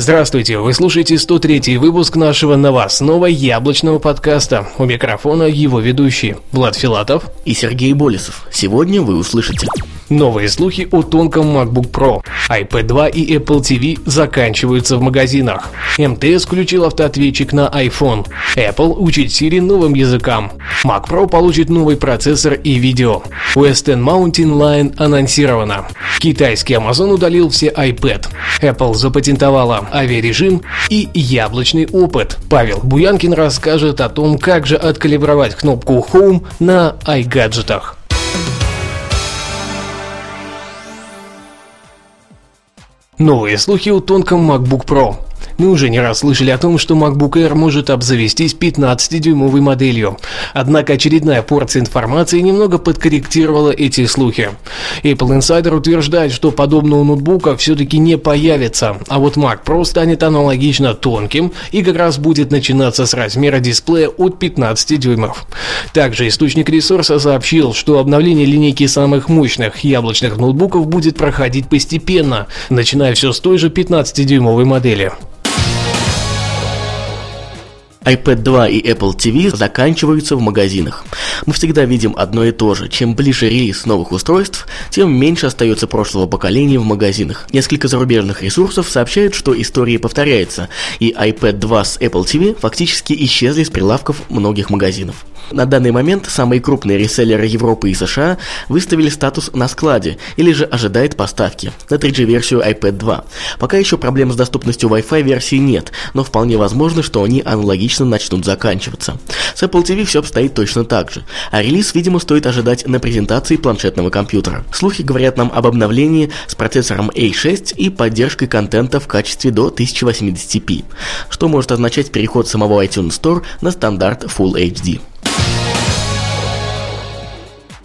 Здравствуйте, вы слушаете 103 выпуск нашего новостного яблочного подкаста. У микрофона его ведущий Влад Филатов и Сергей Болесов. Сегодня вы услышите Новые слухи о тонком MacBook Pro. iPad 2 и Apple TV заканчиваются в магазинах. МТС включил автоответчик на iPhone. Apple учит Siri новым языкам. Mac Pro получит новый процессор и видео. Western Mountain Line анонсировано. Китайский Amazon удалил все iPad. Apple запатентовала авиарежим и яблочный опыт. Павел Буянкин расскажет о том, как же откалибровать кнопку Home на iGadgetах. Новые слухи о тонком MacBook Pro. Мы уже не раз слышали о том, что MacBook Air может обзавестись 15-дюймовой моделью. Однако очередная порция информации немного подкорректировала эти слухи. Apple Insider утверждает, что подобного ноутбука все-таки не появится, а вот Mac Pro станет аналогично тонким и как раз будет начинаться с размера дисплея от 15 дюймов. Также источник ресурса сообщил, что обновление линейки самых мощных яблочных ноутбуков будет проходить постепенно, начиная все с той же 15-дюймовой модели iPad 2 и Apple TV заканчиваются в магазинах. Мы всегда видим одно и то же. Чем ближе релиз новых устройств, тем меньше остается прошлого поколения в магазинах. Несколько зарубежных ресурсов сообщают, что история повторяется, и iPad 2 с Apple TV фактически исчезли с прилавков многих магазинов. На данный момент самые крупные реселлеры Европы и США выставили статус на складе или же ожидает поставки на 3G-версию iPad 2. Пока еще проблем с доступностью Wi-Fi версии нет, но вполне возможно, что они аналогично начнут заканчиваться. С Apple TV все обстоит точно так же, а релиз, видимо, стоит ожидать на презентации планшетного компьютера. Слухи говорят нам об обновлении с процессором A6 и поддержкой контента в качестве до 1080p, что может означать переход самого iTunes Store на стандарт Full HD.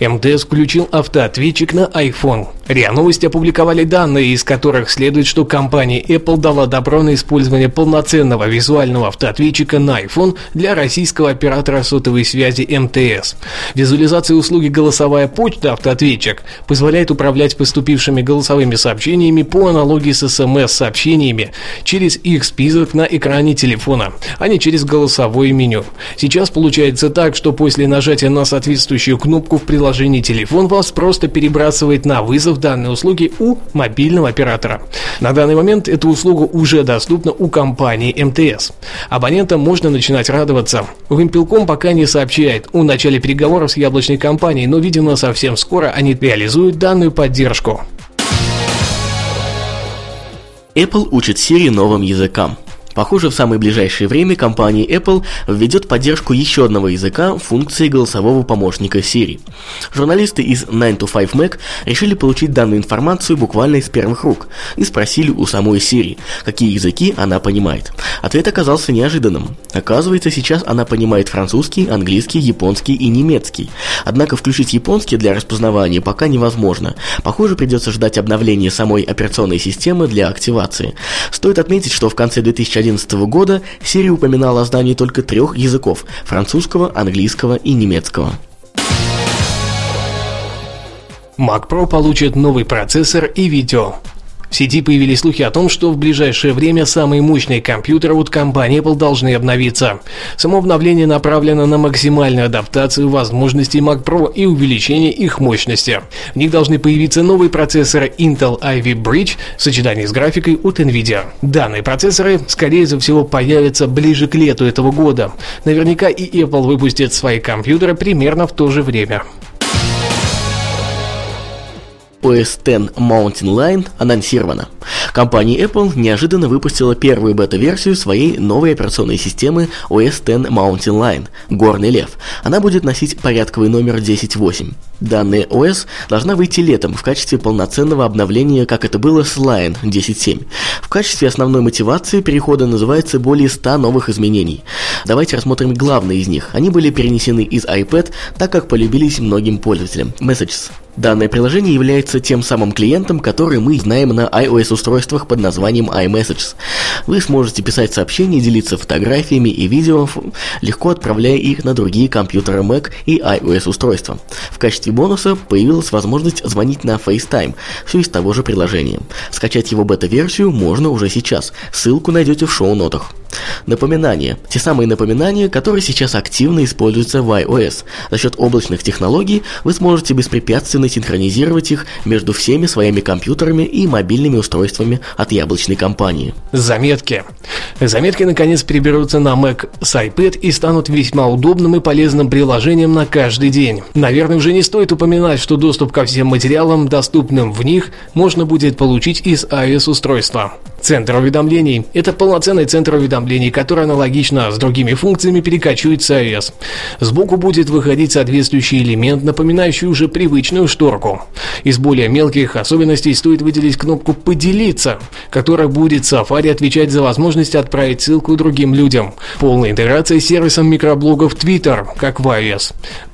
МТС включил автоответчик на iPhone. РИА Новости опубликовали данные, из которых следует, что компания Apple дала добро на использование полноценного визуального автоответчика на iPhone для российского оператора сотовой связи МТС. Визуализация услуги «Голосовая почта» автоответчик позволяет управлять поступившими голосовыми сообщениями по аналогии с СМС-сообщениями через их список на экране телефона, а не через голосовое меню. Сейчас получается так, что после нажатия на соответствующую кнопку в приложении телефон вас просто перебрасывает на вызов данной услуги у мобильного оператора. На данный момент эта услуга уже доступна у компании МТС. Абонентам можно начинать радоваться. Вимпелком пока не сообщает о начале переговоров с яблочной компанией, но, видимо, совсем скоро они реализуют данную поддержку. Apple учит Siri новым языкам. Похоже, в самое ближайшее время компания Apple введет поддержку еще одного языка функции голосового помощника Siri. Журналисты из 9 to 5 Mac решили получить данную информацию буквально из первых рук и спросили у самой Siri, какие языки она понимает. Ответ оказался неожиданным. Оказывается, сейчас она понимает французский, английский, японский и немецкий. Однако включить японский для распознавания пока невозможно. Похоже, придется ждать обновления самой операционной системы для активации. Стоит отметить, что в конце 2011 2011 года серия упоминала о знании только трех языков – французского, английского и немецкого. Mac Pro получит новый процессор и видео. В сети появились слухи о том, что в ближайшее время самые мощные компьютеры от компании Apple должны обновиться. Само обновление направлено на максимальную адаптацию возможностей Mac Pro и увеличение их мощности. В них должны появиться новые процессоры Intel Ivy Bridge в сочетании с графикой от Nvidia. Данные процессоры, скорее всего, появятся ближе к лету этого года. Наверняка и Apple выпустит свои компьютеры примерно в то же время. OS X Mountain Line анонсировано. Компания Apple неожиданно выпустила первую бета-версию своей новой операционной системы OS X Mountain Lion – Горный Лев. Она будет носить порядковый номер 10.8. Данная OS должна выйти летом в качестве полноценного обновления, как это было с Lion 10.7. В качестве основной мотивации перехода называется более 100 новых изменений. Давайте рассмотрим главные из них. Они были перенесены из iPad, так как полюбились многим пользователям. Messages. Данное приложение является тем самым клиентом, который мы знаем на iOS-устройствах под названием iMessages. Вы сможете писать сообщения, делиться фотографиями и видео, легко отправляя их на другие компьютеры Mac и iOS-устройства. В качестве бонуса появилась возможность звонить на FaceTime, все из того же приложения. Скачать его бета-версию можно уже сейчас, ссылку найдете в шоу-нотах. Напоминания. Те самые напоминания, которые сейчас активно используются в iOS. За счет облачных технологий вы сможете беспрепятственно синхронизировать их между всеми своими компьютерами и мобильными устройствами от яблочной компании. Заметки. Заметки наконец переберутся на Mac с iPad и станут весьма удобным и полезным приложением на каждый день. Наверное, уже не стоит упоминать, что доступ ко всем материалам, доступным в них, можно будет получить из iOS-устройства. Центр уведомлений – это полноценный центр уведомлений, который аналогично с другими функциями перекачивает с iOS. Сбоку будет выходить соответствующий элемент, напоминающий уже привычную шторку. Из более мелких особенностей стоит выделить кнопку «Поделиться», которая будет Safari отвечать за возможность отправить ссылку другим людям. Полная интеграция с сервисом микроблогов Twitter, как в iOS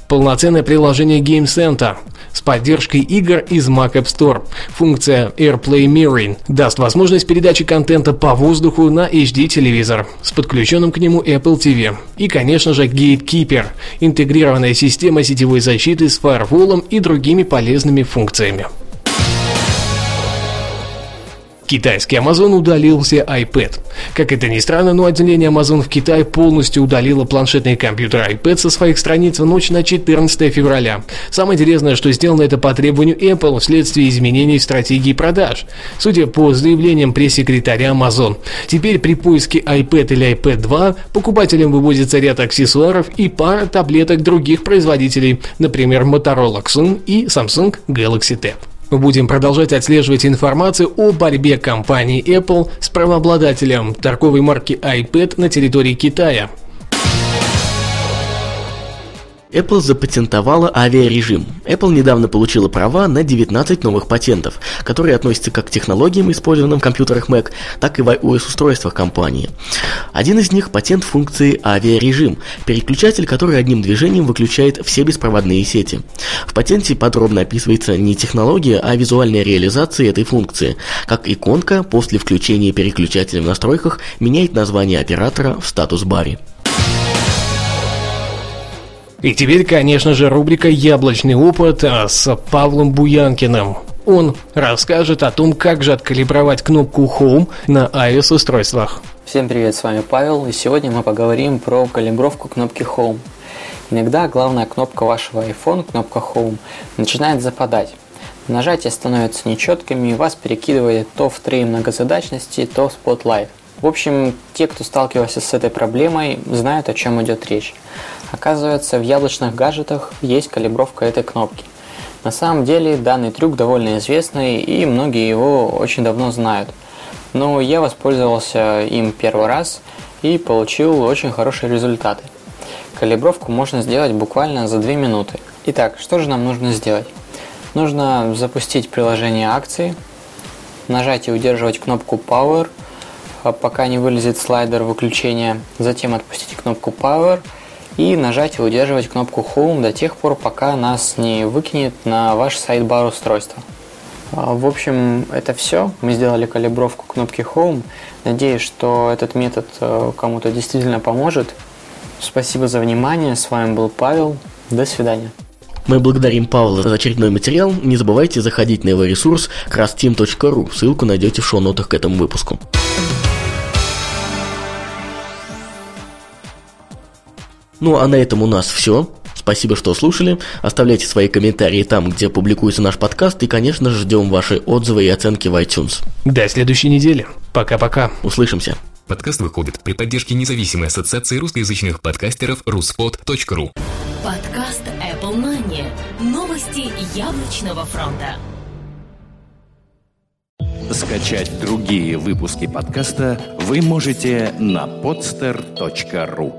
полноценное приложение Game Center с поддержкой игр из Mac App Store. Функция AirPlay Mirroring даст возможность передачи контента по воздуху на HD-телевизор с подключенным к нему Apple TV. И, конечно же, Gatekeeper – интегрированная система сетевой защиты с фаерволом и другими полезными функциями. Китайский Amazon удалил все iPad. Как это ни странно, но отделение Amazon в Китае полностью удалило планшетный компьютер iPad со своих страниц в ночь на 14 февраля. Самое интересное, что сделано это по требованию Apple вследствие изменений в стратегии продаж. Судя по заявлениям пресс-секретаря Amazon, теперь при поиске iPad или iPad 2 покупателям выводится ряд аксессуаров и пара таблеток других производителей, например, Motorola Xun и Samsung Galaxy Tab. Мы будем продолжать отслеживать информацию о борьбе компании Apple с правообладателем торговой марки iPad на территории Китая. Apple запатентовала авиарежим. Apple недавно получила права на 19 новых патентов, которые относятся как к технологиям, использованным в компьютерах Mac, так и в iOS-устройствах компании. Один из них – патент функции авиарежим, переключатель, который одним движением выключает все беспроводные сети. В патенте подробно описывается не технология, а визуальная реализация этой функции, как иконка после включения переключателя в настройках меняет название оператора в статус-баре. И теперь, конечно же, рубрика «Яблочный опыт» с Павлом Буянкиным. Он расскажет о том, как же откалибровать кнопку Home на iOS-устройствах. Всем привет, с вами Павел, и сегодня мы поговорим про калибровку кнопки Home. Иногда главная кнопка вашего iPhone, кнопка Home, начинает западать. Нажатия становятся нечеткими, и вас перекидывает то в три многозадачности, то в Spotlight. В общем, те, кто сталкивался с этой проблемой, знают, о чем идет речь. Оказывается, в яблочных гаджетах есть калибровка этой кнопки. На самом деле данный трюк довольно известный и многие его очень давно знают. Но я воспользовался им первый раз и получил очень хорошие результаты. Калибровку можно сделать буквально за 2 минуты. Итак, что же нам нужно сделать? Нужно запустить приложение акции, нажать и удерживать кнопку Power – а пока не вылезет слайдер выключения, затем отпустить кнопку Power и нажать и удерживать кнопку Home до тех пор, пока нас не выкинет на ваш сайт-бар устройства. А, в общем, это все. Мы сделали калибровку кнопки Home. Надеюсь, что этот метод э, кому-то действительно поможет. Спасибо за внимание. С вами был Павел. До свидания. Мы благодарим Павла за очередной материал. Не забывайте заходить на его ресурс crassteam.ru. Ссылку найдете в шоу-нотах к этому выпуску. Ну а на этом у нас все. Спасибо, что слушали. Оставляйте свои комментарии там, где публикуется наш подкаст. И, конечно ждем ваши отзывы и оценки в iTunes. До следующей недели. Пока-пока. Услышимся. Подкаст выходит при поддержке независимой ассоциации русскоязычных подкастеров ruspod.ru Подкаст Apple Money. Новости яблочного фронта. Скачать другие выпуски подкаста вы можете на podster.ru